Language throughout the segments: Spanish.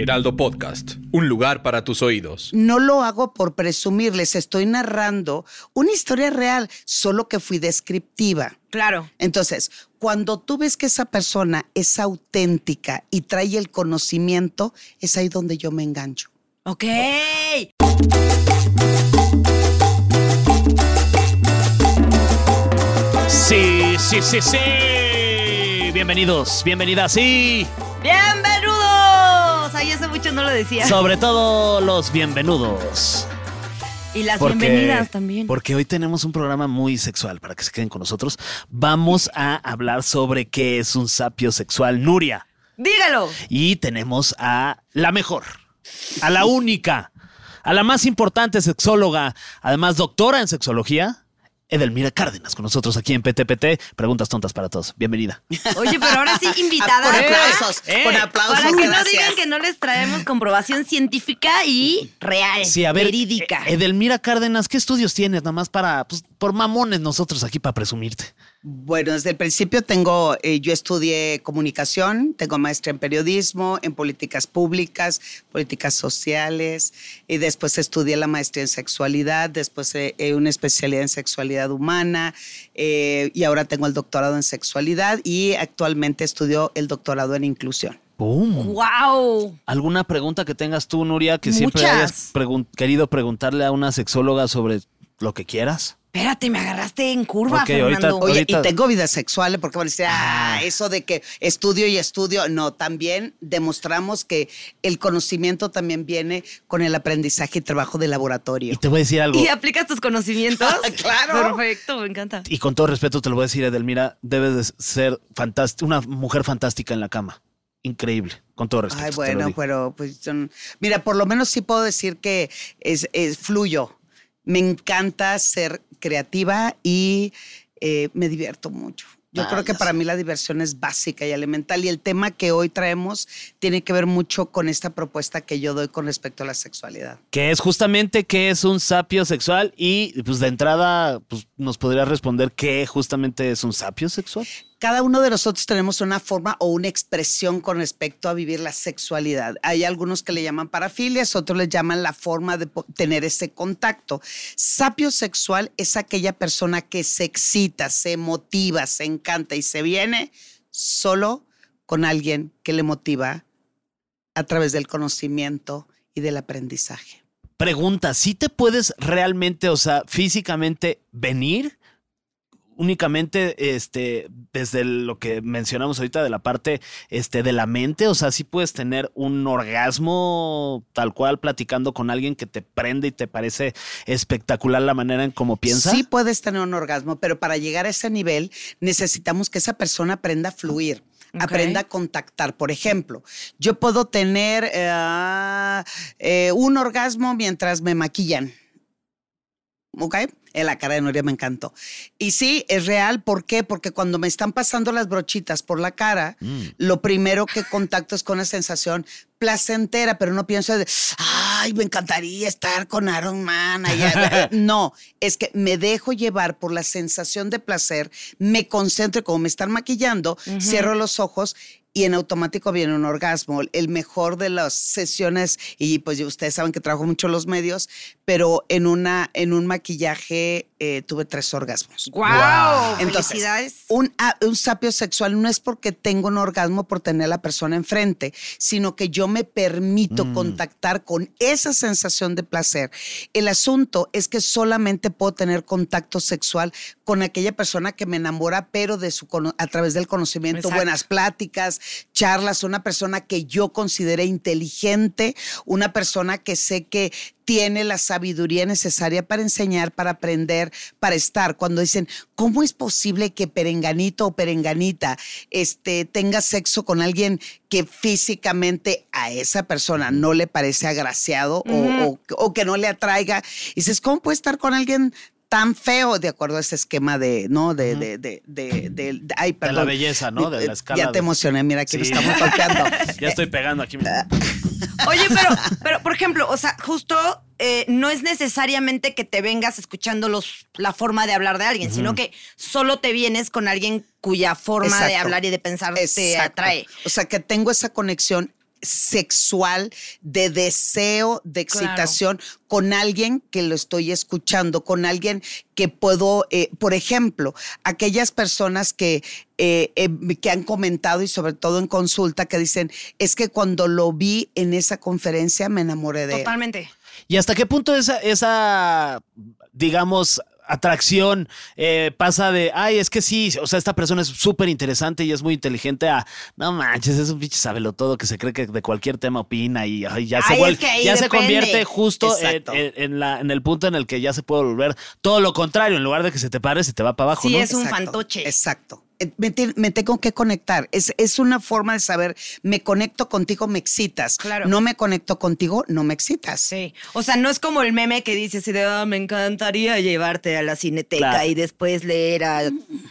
Heraldo Podcast, un lugar para tus oídos. No lo hago por presumir, les estoy narrando una historia real, solo que fui descriptiva. Claro. Entonces, cuando tú ves que esa persona es auténtica y trae el conocimiento, es ahí donde yo me engancho. Ok. Sí, sí, sí, sí. Bienvenidos, bienvenidas, sí. Ay, hace mucho no lo decía. Sobre todo los bienvenidos. y las Porque- bienvenidas también. Porque hoy tenemos un programa muy sexual para que se queden con nosotros. Vamos a hablar sobre qué es un sapio sexual, Nuria. Dígalo. Y tenemos a la mejor, a la única, a la más importante sexóloga, además doctora en sexología, Edelmira Cárdenas, con nosotros aquí en PTPT. Preguntas tontas para todos. Bienvenida. Oye, pero ahora sí, invitada. Con aplausos, Eh, con aplausos. Para que no digan que no les traemos comprobación científica y real, Sí, a ver. verídica. eh, Edelmira Cárdenas, ¿qué estudios tienes? Nada más para, pues, por mamones nosotros aquí para presumirte. Bueno, desde el principio tengo, eh, yo estudié comunicación, tengo maestra en periodismo, en políticas públicas, políticas sociales, y después estudié la maestría en sexualidad, después eh, eh, una especialidad en sexualidad humana, eh, y ahora tengo el doctorado en sexualidad y actualmente estudio el doctorado en inclusión. ¡Pum! ¡Wow! ¿Alguna pregunta que tengas tú, Nuria, que siempre hayas pregun- querido preguntarle a una sexóloga sobre lo que quieras? Espérate, me agarraste en curva, Ok, ahorita- Fernando. Oye, Ahorita- y tengo vida sexual, porque van a decir, ah, eso de que estudio y estudio. No, también demostramos que el conocimiento también viene con el aprendizaje y trabajo de laboratorio. Y te voy a decir algo. ¿Y aplicas tus conocimientos? Claro. Perfecto, me encanta. Y con todo respeto te lo voy a decir, Edelmira, debes de ser fantástica, una mujer fantástica en la cama. Increíble, con todo respeto. Ay, bueno, pero pues son- mira, por lo menos sí puedo decir que es, es fluyo. Me encanta ser creativa y eh, me divierto mucho. Yo Ah, creo que para sé. mí la diversión es básica y elemental y el tema que hoy traemos tiene que ver mucho con esta propuesta que yo doy con respecto a la sexualidad. Que es justamente qué es un sapio sexual y pues de entrada pues, nos podría responder qué justamente es un sapio sexual. Cada uno de nosotros tenemos una forma o una expresión con respecto a vivir la sexualidad. Hay algunos que le llaman parafilias, otros le llaman la forma de tener ese contacto. Sapio sexual es aquella persona que se excita, se motiva, se encanta y se viene solo con alguien que le motiva a través del conocimiento y del aprendizaje. Pregunta, ¿sí te puedes realmente, o sea, físicamente venir? únicamente este desde lo que mencionamos ahorita de la parte este de la mente, o sea, sí puedes tener un orgasmo tal cual platicando con alguien que te prende y te parece espectacular la manera en cómo piensa. Sí puedes tener un orgasmo, pero para llegar a ese nivel necesitamos que esa persona aprenda a fluir. Aprenda a contactar. Por ejemplo, yo puedo tener eh, eh, un orgasmo mientras me maquillan. ¿Ok? En la cara de Nuria me encantó. Y sí, es real. ¿Por qué? Porque cuando me están pasando las brochitas por la cara, Mm. lo primero que contacto es con una sensación placentera, pero no pienso de, ay, me encantaría estar con Aaron Man. allá". no, es que me dejo llevar por la sensación de placer, me concentro y como me están maquillando, cierro los ojos y en automático viene un orgasmo. El mejor de las sesiones, y pues ustedes saben que trabajo mucho los medios, pero en, una, en un maquillaje eh, tuve tres orgasmos. ¡Guau! Entonces, ¡Felicidades! Un, ah, un sapio sexual no es porque tengo un orgasmo por tener a la persona enfrente, sino que yo me permito contactar con esa sensación de placer. El asunto es que solamente puedo tener contacto sexual con aquella persona que me enamora, pero de su, a través del conocimiento, Exacto. buenas pláticas, charlas, una persona que yo considere inteligente, una persona que sé que tiene la sabiduría necesaria para enseñar, para aprender, para estar. Cuando dicen, ¿cómo es posible que perenganito o perenganita este, tenga sexo con alguien que físicamente a esa persona no le parece agraciado o- o, o que no le atraiga? Y dices, ¿cómo puede estar con alguien tan feo de acuerdo a ese esquema de, ¿no? De, de, de, de, de- de- ay, De perdón. la belleza, ¿no? De la escala. Ya te de- emocioné, mira, aquí Sí. lo estamos golpeando. Ya estoy pegando aquí. Oye, pero, pero por ejemplo, o sea, justo eh, no es necesariamente que te vengas escuchando los, la forma de hablar de alguien, sino que solo te vienes con alguien cuya forma de hablar y de pensar te atrae. O sea, que tengo esa conexión sexual, de deseo, de Claro. excitación con alguien que lo estoy escuchando, con alguien que puedo, eh, por ejemplo, aquellas personas que, eh, eh, que han comentado y sobre todo en consulta que dicen, es que cuando lo vi en esa conferencia me enamoré de él. Totalmente. ¿Y hasta qué punto esa, esa digamos, atracción eh, pasa de, ay, es que sí, o sea, esta persona es súper interesante y es muy inteligente a, no manches, es un pinche sabelo todo que se cree que de cualquier tema opina y ay, ya se Ay, es vuelve, que ya se convierte justo en, Exacto. en- en la, en el punto en el que ya se puede volver todo lo contrario, en lugar de que se te pare, se te va para abajo, Sí, ¿no? es un fantoche. Exacto. Eh, Me, te- me tengo que conectar. Es, es una forma de saber, me conecto contigo, me excitas. Claro. No me conecto contigo, no me excitas. Sí. O sea, no es como el meme que dice así de, "Ah, me encantaría llevarte a la cineteca Claro. y después leer a,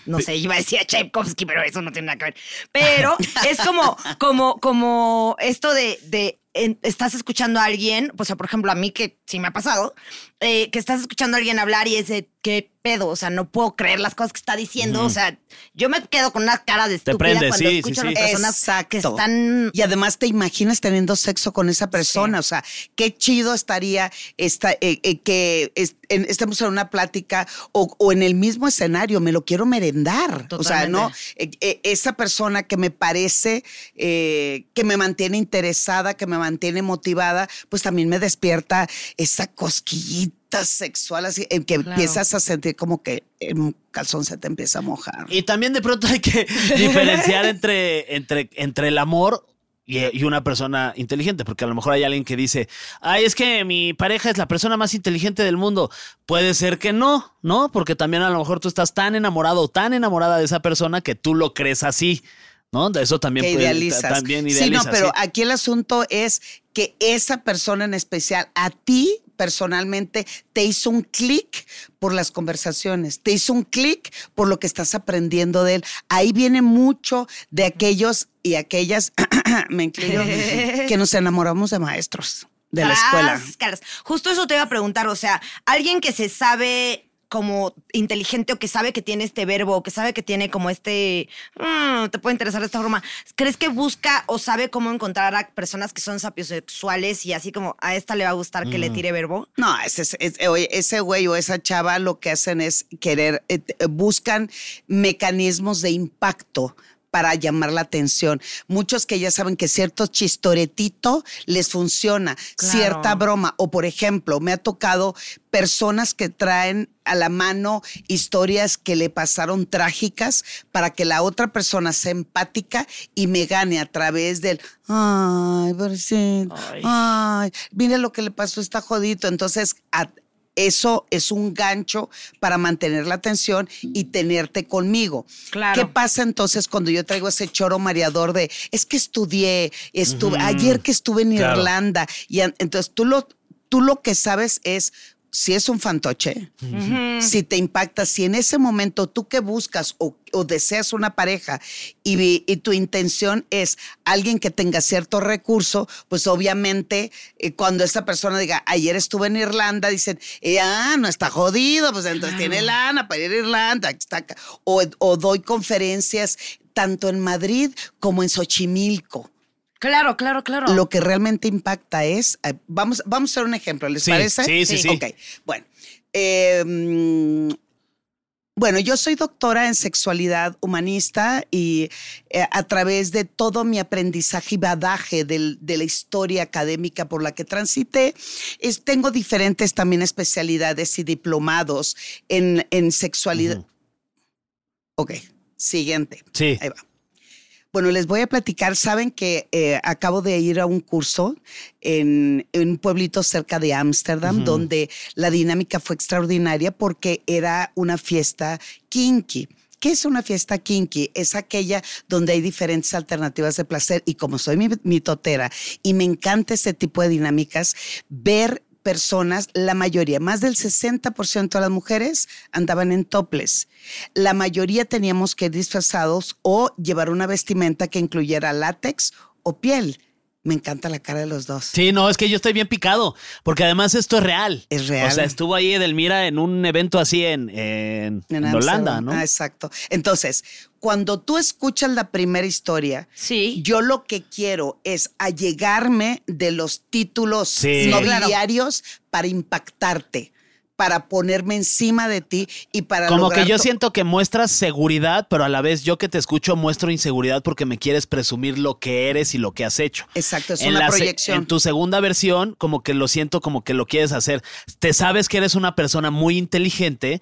no sé, iba a decir a Tchaikovsky, pero eso no tiene nada que ver. Pero es como, como, como esto de, de en- estás escuchando a alguien, o sea, por ejemplo, a mí que sí me ha pasado, eh, que estás escuchando a alguien hablar y es de, ¿qué pedo? O sea, no puedo creer las cosas que está diciendo. O sea, yo me quedo con una cara de estúpida prende, cuando sí, escucho sí, a sí. las personas que Exacto. están... Y además te imaginas teniendo sexo con esa persona. O sea, qué chido estaría esta, eh, eh, que es- en- estemos en una plática o, o en el mismo escenario. Me lo quiero merendar. O sea, ¿no? Eh, eh, esa persona que me parece eh, que me mantiene interesada, que me mantiene motivada, pues también me despierta esa cosquillita sexual, así, en que Claro. empiezas a sentir como que un calzón se te empieza a mojar. Y también de pronto hay que diferenciar entre, entre, entre el amor y, y una persona inteligente, porque a lo mejor hay alguien que dice, ay, es que mi pareja es la persona más inteligente del mundo. Puede ser que no, ¿no? Porque también a lo mejor tú estás tan enamorado o tan enamorada de esa persona que tú lo crees así, ¿no? De Eso también que puede- idealizas. También sí, no, pero sí. aquí el asunto es que esa persona en especial, a ti personalmente, te hizo un clic por las conversaciones, te hizo un clic por lo que estás aprendiendo de él. Ahí viene mucho de aquellos y aquellas, me incluyo, que nos enamoramos de maestros de la escuela. Justo eso te iba a preguntar, o sea, alguien que se sabe como inteligente o que sabe que tiene este verbo o que sabe que tiene como este, mm, te puede interesar de esta forma, ¿crees que busca o sabe cómo encontrar a personas que son sapiosexuales y así como a esta le va a gustar que Mm. le tire verbo? No, ese, es- es- oye, ese güey o esa chava lo que hacen es querer, eh, buscan mecanismos de impacto para llamar la atención. Muchos que ya saben que cierto chistoretito les funciona, Claro. cierta broma. O por ejemplo, me ha tocado personas que traen a la mano historias que le pasaron trágicas para que la otra persona sea empática y me gane a través del, ay, pobrecito, Ay. ay, mire lo que le pasó, está jodito. Entonces, a- eso es un gancho para mantener la atención y tenerte conmigo. Claro. ¿Qué pasa entonces cuando yo traigo ese choro mareador de, es que estudié, estuve, ayer que estuve en Claro. Irlanda, y entonces tú lo, tú lo que sabes es si es un fantoche, si te impacta, si en ese momento tú que buscas o, o deseas una pareja y, tu intención es alguien que tenga cierto recurso, pues obviamente eh, cuando esa persona diga, ayer estuve en Irlanda, dicen, eh, ah, no está jodido, pues entonces tiene lana para ir a Irlanda. está. O, o doy conferencias tanto en Madrid como en Xochimilco. Claro, claro, claro. Lo que realmente impacta es, eh, vamos, vamos a hacer un ejemplo, ¿les Sí, parece? sí, sí, sí. Ok, bueno. eh, mm, bueno, yo soy doctora en sexualidad humanista y eh, a través de todo mi aprendizaje y badaje del- de la historia académica por la que transité, es- tengo diferentes también especialidades y diplomados en, en sexualidad. Ok, siguiente. Sí. Ahí va. Bueno, les voy a platicar. Saben que eh, acabo de ir a un curso en, en un pueblito cerca de Ámsterdam, donde la dinámica fue extraordinaria porque era una fiesta kinky. ¿Qué es una fiesta kinky? Es aquella donde hay diferentes alternativas de placer y como soy mi, mi totera y me encanta ese tipo de dinámicas, ver personas, la mayoría, más del 60% de las mujeres andaban en toples. La mayoría teníamos que ir disfrazados o llevar una vestimenta que incluyera látex o piel. Me encanta la cara de los dos. Sí, no, es que yo estoy bien picado, porque además esto es real. Es real. O sea, estuvo ahí Edelmira en un evento así en, en, En en Holanda. ¿no? Ah, exacto. Entonces, cuando tú escuchas la primera historia, Sí. yo lo que quiero es allegarme de los títulos Sí. nobiliarios para impactarte, para ponerme encima de ti y para Como que yo to- siento que muestras seguridad, pero a la vez yo que te escucho muestro inseguridad porque me quieres presumir lo que eres y lo que has hecho. Exacto, es En una proyección. En tu segunda versión, como que lo siento como que lo quieres hacer. Te sabes que eres una persona muy inteligente.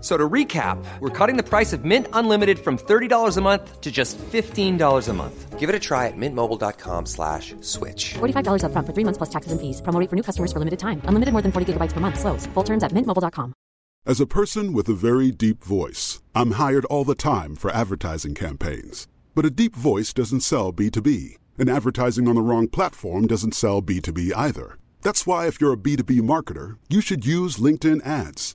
F- So to recap, we're cutting the price of Mint Unlimited from $30 a month to just $15 a month. Give it a try at mintmobile.com slash switch. $45 upfront for three months plus taxes and fees. Promo rate for new customers for limited time. Unlimited more than 40 gigabytes per month. Slows. Full terms at mintmobile.com. As a person with a very deep voice, I'm hired all the time for advertising campaigns. But a deep voice doesn't sell B2B, and advertising on the wrong platform doesn't sell B2B either. That's why, if you're a B2B marketer, you should use LinkedIn ads.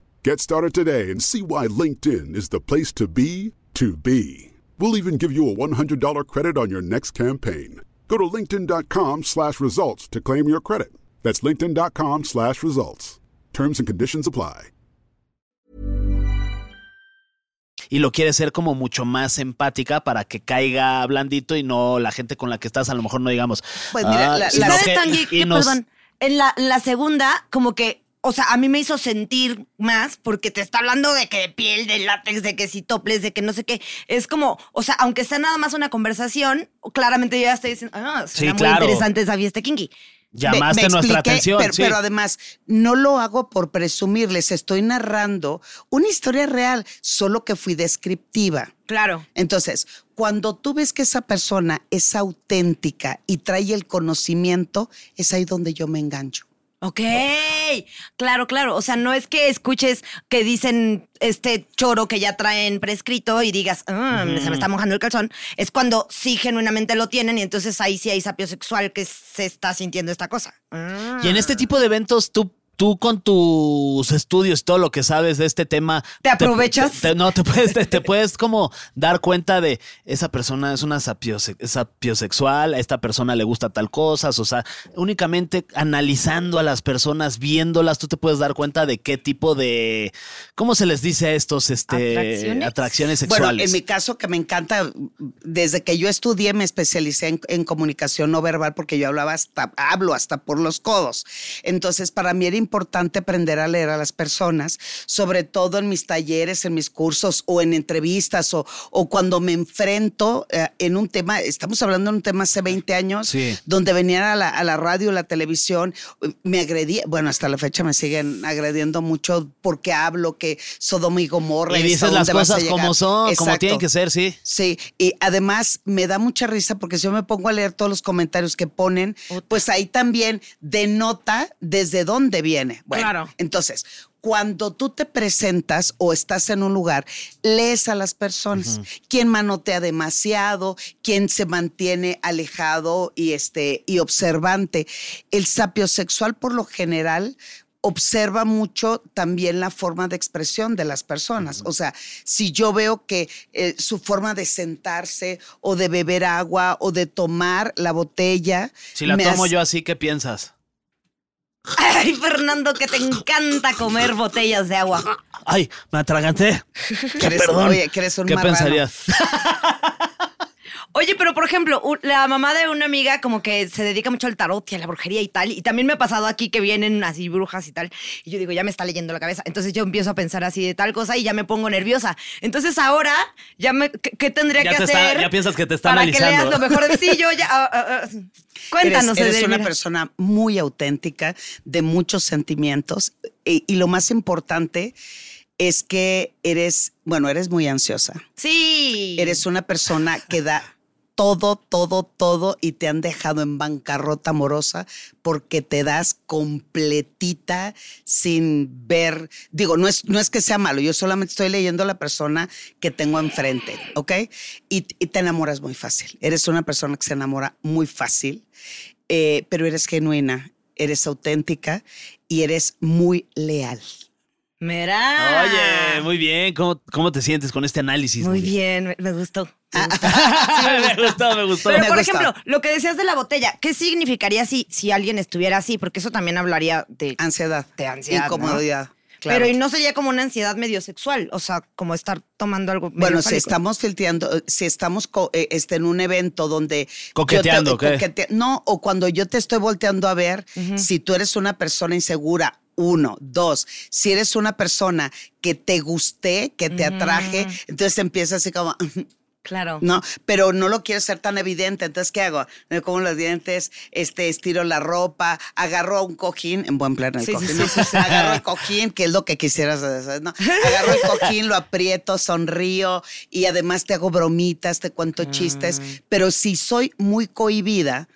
Get started today and see why LinkedIn is the place to be to be. We'll even give you a $100 credit on your next campaign. Go to linkedin.com slash results to claim your credit. That's linkedin.com slash results. Terms and conditions apply. y lo quieres ser como mucho más empática para que caiga blandito y no la gente con la que estás a lo mejor no digamos. Pues mira, "Ah", la- ¿Y sino la- que- y que, nos- perdón, en la, la segunda, como que, o sea, a mí me hizo sentir más porque te está hablando de que de piel, de látex, de que si toples, de que no sé qué. Es como, o sea, aunque sea nada más una conversación, claramente yo ya estoy diciendo, ah, Sí, muy claro. interesante esa fiesta kinky. llamaste Me- me nuestra expliqué, atención. Pero, sí. pero además, no lo hago por presumirles, estoy narrando una historia real, solo que fui descriptiva. Claro. Entonces, cuando tú ves que esa persona es auténtica y trae el conocimiento, es ahí donde yo me engancho. Ok, claro, claro. O sea, no es que escuches que dicen este choro que ya traen prescrito y digas, "Ah, se me está mojando el calzón. Es cuando sí genuinamente lo tienen y entonces ahí sí hay sapio sexual que se está sintiendo esta cosa. Ah. Y en este tipo de eventos, tú, tú con tus estudios, todo lo que sabes de este tema. ¿Te aprovechas? te- no, te puedes, te, te puedes como dar cuenta de esa persona es una sapiose- sapiosexual, a esta persona le gusta tal cosas. O sea, únicamente analizando a las personas, viéndolas, tú te puedes dar cuenta de qué tipo de. ¿Cómo se les dice a estos este, ¿Atracciones? atracciones Bueno, sexuales? en mi caso que me encanta, desde que yo estudié me especialicé en, en comunicación no verbal porque yo hablaba hasta, hablo hasta por los codos. Entonces, para mí era importante aprender a leer a las personas, sobre todo en mis talleres, en mis cursos o en entrevistas o, o cuando me enfrento eh, en un tema, estamos hablando de un tema hace 20 años, Sí. donde venían a la, a la radio, la televisión, me agredía, bueno, hasta la fecha me siguen agrediendo mucho porque hablo que Sodoma y Gomorra. y dices las cosas como son, como tienen que ser, sí. Sí, y además me da mucha risa porque si yo me pongo a leer todos los comentarios que ponen, pues ahí también denota desde dónde viene. Bueno, Claro. entonces, cuando tú te presentas o estás en un lugar, lees a las personas, quién manotea demasiado, quién se mantiene alejado y este y observante. El sapiosexual por lo general observa mucho también la forma de expresión de las personas. O sea, si yo veo que eh, su forma de sentarse o de beber agua o de tomar la botella. Si la tomo hace- yo así, ¿qué piensas? Ay, Fernando, que te encanta comer botellas de agua. Ay, me atraganté. Que eres- Perdón. oye, que eres un ¿Qué marrano. pensarías? Oye, pero por ejemplo, la mamá de una amiga como que se dedica mucho al tarot y a la brujería y tal. Y también me ha pasado aquí que vienen así brujas y tal. Y yo digo, ya me está leyendo la cabeza. Entonces yo empiezo a pensar así de tal cosa y ya me pongo nerviosa. Entonces ahora, ya me, ¿qué, tendría Ya que te está- hacer? ya piensas que te está para que analizando. leas lo mejor de sí. Yo ya... ah, ah, ah. Cuéntanos, Eres, eres una persona muy auténtica, de muchos sentimientos. Y, y lo más importante es que eres, bueno, eres muy ansiosa. Sí. Eres una persona que da todo, todo, todo y te han dejado en bancarrota amorosa porque te das completita sin ver, digo, no es, no es que sea malo, yo solamente estoy leyendo a la persona que tengo enfrente, ¿ok? Y, y te enamoras muy fácil. Eres una persona que se enamora muy fácil, eh, pero eres genuina, eres auténtica y eres muy leal. Mira. Oye, muy bien. ¿Cómo, cómo te sientes con este análisis? Muy bien, me, me gustó. Me gustó, me gustó. Pero, Me por ejemplo, lo que decías de la botella, ¿qué significaría si, si alguien estuviera así? Porque eso también hablaría de Ansiedad. De ansiedad, ¿no? Incomodidad. claro. Pero y no sería como una ansiedad medio sexual, o sea, como estar tomando algo. medio Bueno, si estamos filteando, si estamos co- eh, este, en un evento donde... Coqueteando, te- ¿qué? coquete- no, o cuando yo te estoy volteando a ver, si tú eres una persona insegura, uno, dos, si eres una persona que te gusté, que te atraje, entonces empieza así como... Claro. No, pero no lo quiero ser tan evidente. Entonces, ¿qué hago? Me como los dientes, este, estiro la ropa, agarro un cojín, en buen plan el Sí, cojín, agarro el cojín, que es lo que quisieras hacer, ¿no? Agarro el cojín, lo aprieto, sonrío y además te hago bromitas, te cuento chistes. Pero si soy muy cohibida,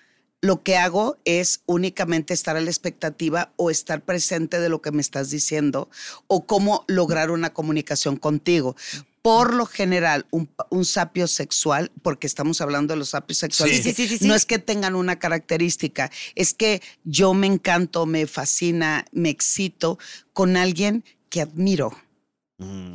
lo que hago es únicamente estar a la expectativa o estar presente de lo que me estás diciendo o cómo lograr una comunicación contigo. Por lo general, un, un sapio sexual, porque estamos hablando de los sapios sexuales, Sí, sí, sí, sí, sí. no es que tengan una característica, es que yo me encanto, me fascina, me excito con alguien que admiro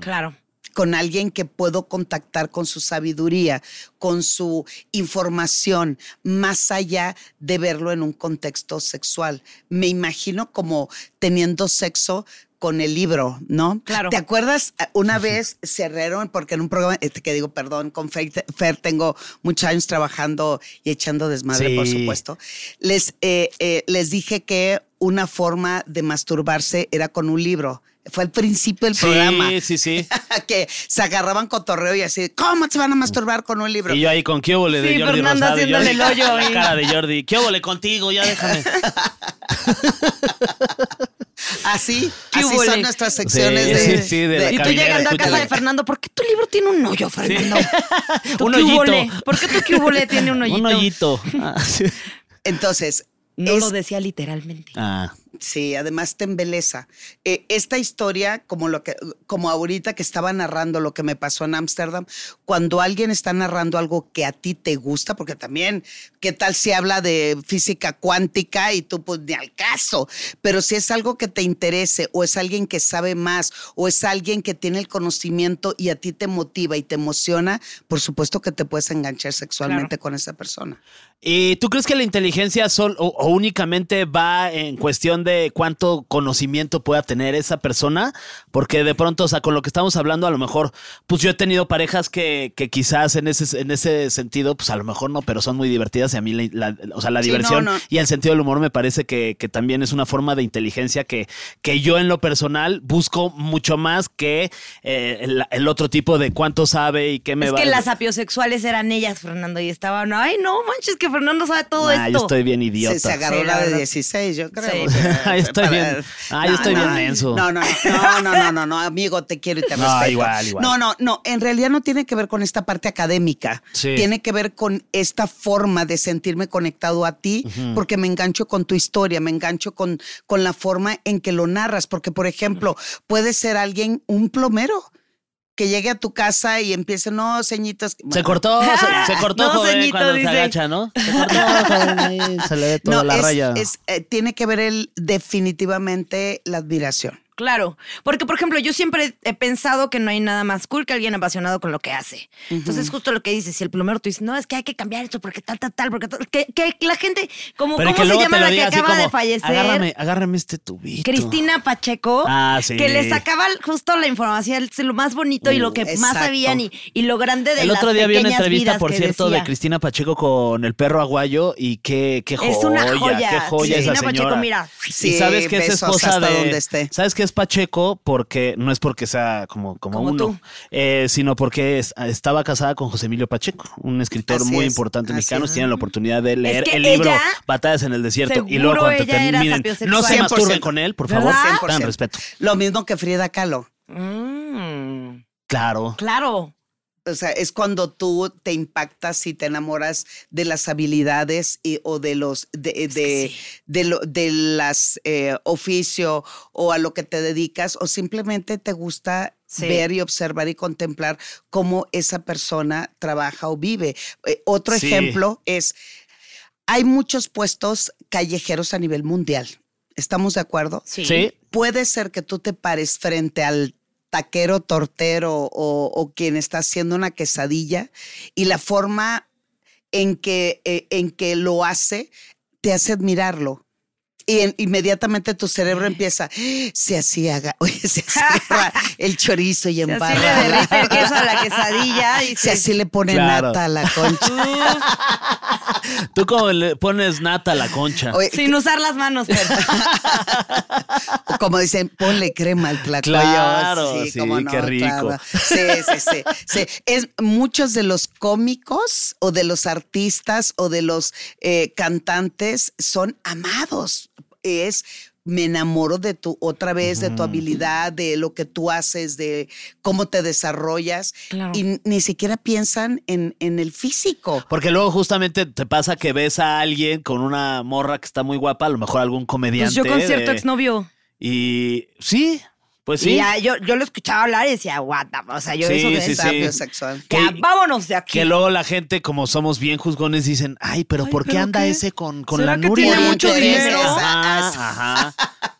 Claro. Con alguien que puedo contactar con su sabiduría, con su información, más allá de verlo en un contexto sexual. Me imagino como teniendo sexo con el libro, ¿no? Claro. ¿Te acuerdas? Una vez cerraron, porque en un programa, este que digo, perdón, con Fer, Fer tengo muchos años trabajando y echando desmadre, por supuesto. Les, eh, eh, les dije que una forma de masturbarse era con un libro. Fue al principio del Sí, programa. sí, sí. que se agarraban cotorreo y así, ¿cómo se van a masturbar con un libro? Y yo ahí con qué óvole de Sí, Jordi Fernando Rosado. y haciéndole Jordi- el hoyo ahí. Cara de Jordi. ¿Qué óvole contigo? Ya déjame. Así, ¿Qué así son nuestras secciones Sí, de, sí, sí, de la Y tú llegando a casa de Fernando, ¿por qué tu libro tiene un hoyo, Fernando? ¿Tu Un hoyito. ¿Por qué tu cubole tiene un hoyito? Un hoyito. Ah, sí. Entonces, No es- lo decía literalmente. Ah. Sí, además te embeleza. Eh, esta historia, como lo que, como ahorita que estaba narrando lo que me pasó en Ámsterdam, cuando alguien está narrando algo que a ti te gusta, porque también, ¿qué tal si habla de física cuántica y tú pues ni al caso? Pero si es algo que te interese, o es alguien que sabe más, o es alguien que tiene el conocimiento y a ti te motiva y te emociona, por supuesto que te puedes enganchar sexualmente con esa persona. ¿Y tú crees que la inteligencia o únicamente va en cuestión de cuánto conocimiento pueda tener esa persona? Porque de pronto, o sea, con lo que estamos hablando, a lo mejor, pues yo he tenido parejas que, que quizás en ese, en ese sentido, pues a lo mejor no, pero son muy divertidas y a mí, la, la- o sea, la Sí, diversión no, no. y el sentido del humor me parece que, que también es una forma de inteligencia que, que yo en lo personal busco mucho más que eh, el, el otro tipo de cuánto sabe y qué me es va que las apiosexuales eran ellas, Fernando, y estaban, ay, no manches, que Fernando sabe todo Ah, esto. yo estoy bien idiota. Se, se agarró Sí, la de verdad. 16, yo creo. Sí. Ay, estoy para- bien- ay, yo estoy bien menso. No, no, no, no, no, no, no, amigo, te quiero y te No, respeto. igual, igual. No, no, no, en realidad no tiene que ver con esta parte académica. Sí. Tiene que ver con esta forma de sentirme conectado a ti, porque me engancho con tu historia, me engancho con, con la forma en que lo narras, porque, por ejemplo, puede ser alguien, un plomero, que llegue a tu casa y empiece, no, ceñitos. Se cortó, se, se cortó No, joven, ceñito, cuando dice. se agacha, ¿no? Se cortó, joven, ahí se le ve toda No, la es- raya. es, eh, tiene que ver el, definitivamente la admiración. Claro, porque por ejemplo, yo siempre he pensado que no hay nada más cool que alguien apasionado con lo que hace. Entonces, justo lo que dices, si el plomero tú dices, no, es que hay que cambiar esto porque tal, tal, tal, porque tal, que, que la gente, como, Pero ¿cómo que se llama la que acaba de fallecer? agárrame, agárrame este tubito. Cristina Pacheco, Ah, sí. que le sacaba justo la información, lo más bonito y lo que más sabían y, y lo grande de El las otro día vi una entrevista, por cierto, de. Cristina Pacheco con el perro aguayo y qué, qué joya, Es una joya. qué joya Cristina esa Pacheco, señora. mira. y Sí, sabes que es esposa hasta de, donde esté. sabes que es Pacheco porque no es porque sea como como, Como uno, eh, sino porque es- estaba casada con José Emilio Pacheco, un escritor Así muy es, importante así mexicano. es. Tienen la oportunidad de leer que el libro Batallas en el desierto y luego cuando terminen, no se 100%. masturben con él, por favor, dan respeto. Lo mismo que Frida Kahlo. Mm, Claro. claro. O sea, es cuando tú te impactas y te enamoras de las habilidades y, o de los de, de, de lo- de las eh, oficio o a lo que te dedicas o simplemente te gusta Sí. ver y observar y contemplar cómo esa persona trabaja o vive. Eh, otro Sí. ejemplo es hay muchos puestos callejeros a nivel mundial. ¿Estamos de acuerdo? Sí. Sí. puede ser que tú te pares frente al taquero, tortero o, o quien está haciendo una quesadilla y la forma en que, eh, en que lo hace te hace admirarlo. Y en- inmediatamente tu cerebro empieza, se hacía, oye, se hacía el chorizo y Si así le embarra. el queso a la quesadilla y Si se- así le pone Claro. nata a la concha. Tú como le pones nata a la concha. Oye, sin usar las manos, como dicen, ponle crema al tlacoyo. Claro, sí, cómo no, qué rico. claro. Sí, sí, sí, sí. Es muchos de los cómicos o de los artistas o de los eh, cantantes son amados. Es me enamoro de tu otra vez de tu habilidad, de lo que tú haces, de cómo te desarrollas Claro. y ni siquiera piensan en, en el físico. Porque luego justamente te pasa que ves a alguien con una morra que está muy guapa, a lo mejor algún comediante. pues yo con cierto de- exnovio. Y sí, pues sí. Y ya yo, yo lo escuchaba hablar y decía, what the O sea, yo Sí, eso de sí, sí. Sexual. Ya, Que- vámonos de aquí. Que luego la gente, como somos bien juzgones, dicen, ay, pero Ay, ¿por qué ¿pero anda qué? ese con, con ¿Será la que Nuria? tiene mucho dinero? Ajá, ajá,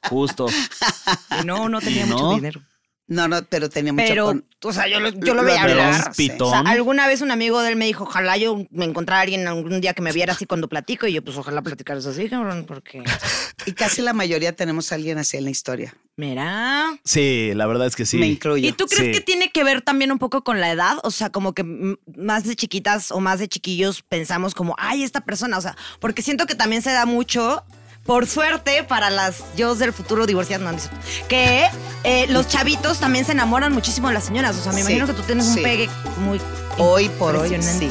justo. Y no, no tenía Y mucho no. dinero. No, no, pero tenía mucho Pero, con- o sea, yo lo, yo lo veía hablar. O sea, alguna vez un amigo de él me dijo, ojalá yo me encontrara alguien algún día que me viera así cuando platico. Y yo, pues, ojalá platicaras así, cabrón, porque... Y casi la mayoría tenemos a alguien así en la historia. Mira... Sí, la verdad es que sí. Me incluyo. ¿Y tú crees Sí. que tiene que ver también un poco con la edad? O sea, como que más de chiquitas o más de chiquillos pensamos como, ay, esta persona, o sea, porque siento que también se da mucho, por suerte, para las yo del futuro divorciadas, no, no que eh, los chavitos también se enamoran muchísimo de las señoras. O sea, me Sí, imagino que tú tienes sí. un pegue muy Hoy por hoy, sí.